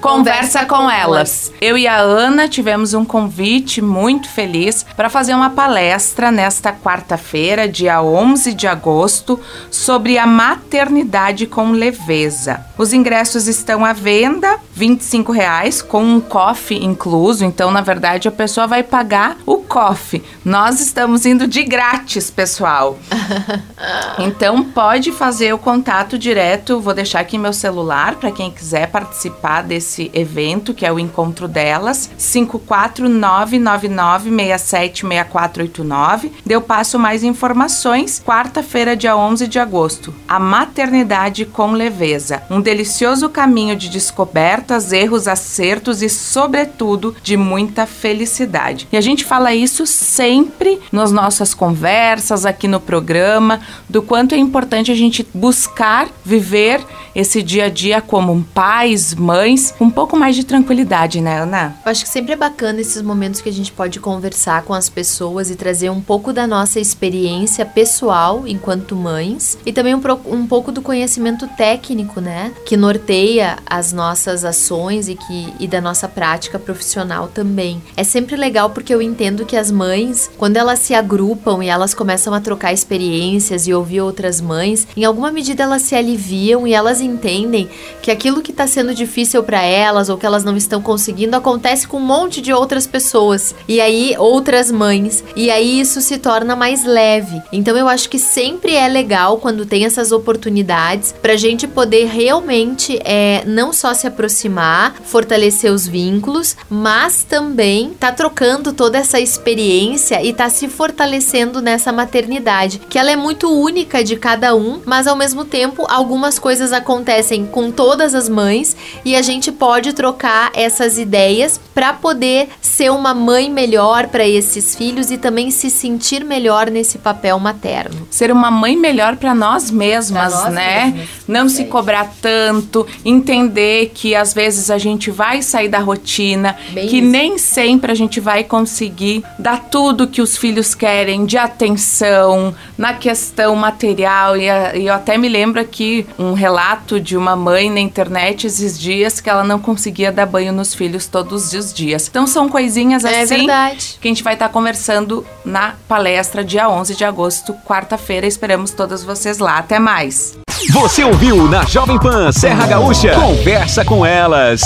Conversa, com, com elas. Eu e a Ana tivemos um convite muito feliz para fazer uma palestra nesta quarta-feira, dia 11 de agosto, sobre a maternidade com leveza. Os ingressos estão à venda, 25 reais, com um coffee incluso. Então, na verdade, a pessoa vai pagar o coffee. Nós estamos indo de grátis, pessoal. Então pode fazer o contato direto, vou deixar aqui meu celular para quem quiser participar desse evento, que é o encontro delas, 54999676489. Eu passo mais informações quarta-feira, dia 11 de agosto. A maternidade com leveza, um delicioso caminho de descobertas, erros, acertos e sobretudo de muita felicidade. E a gente fala isso sempre nas nossas conversas aqui no programa do quanto é importante a gente buscar viver esse dia a dia como pais, mães, com um pouco mais de tranquilidade, né, Ana? Eu acho que sempre é bacana esses momentos que a gente pode conversar com as pessoas e trazer um pouco da nossa experiência pessoal enquanto mães e também um, um pouco do conhecimento técnico, né, que norteia as nossas ações e que e da nossa prática profissional também. É sempre legal porque eu entendo que as mães, quando elas se agrupam e elas começam a trocar experiências e ouvir outras mães, em alguma medida elas se aliviam e elas entendem que aquilo que está sendo difícil para elas ou que elas não estão conseguindo acontece com um monte de outras pessoas e aí outras mães e aí isso se torna mais leve. Então eu acho que sempre é legal quando tem essas oportunidades para a gente poder realmente é, não só se aproximar, fortalecer os vínculos, mas também tá trocando toda essa experiência e tá se fortalecendo nessa maternidade, que ela é muito única de cada um, mas ao mesmo tempo algumas coisas acontecem com todas as mães e a gente pode trocar essas ideias para poder ser uma mãe melhor para esses filhos e também se sentir melhor nesse papel materno. Ser uma mãe melhor para nós mesmas, pra nós né? Mesmas. Não se cobrar tanto, entender que às vezes a gente vai sair da rotina, Bem que isso. nem sempre a gente vai conseguir dar tudo que os filhos querem de atenção, na questão material. E, e eu até me lembro aqui um relato de uma mãe na internet esses dias que ela não conseguia dar banho nos filhos todos os dias. Então são coisinhas é assim verdade. que a gente vai estar tá conversando na palestra dia 11 de agosto, quarta-feira. Esperamos todas vocês lá. Até mais. Você ouviu na Jovem Pan Serra Gaúcha? Conversa com elas.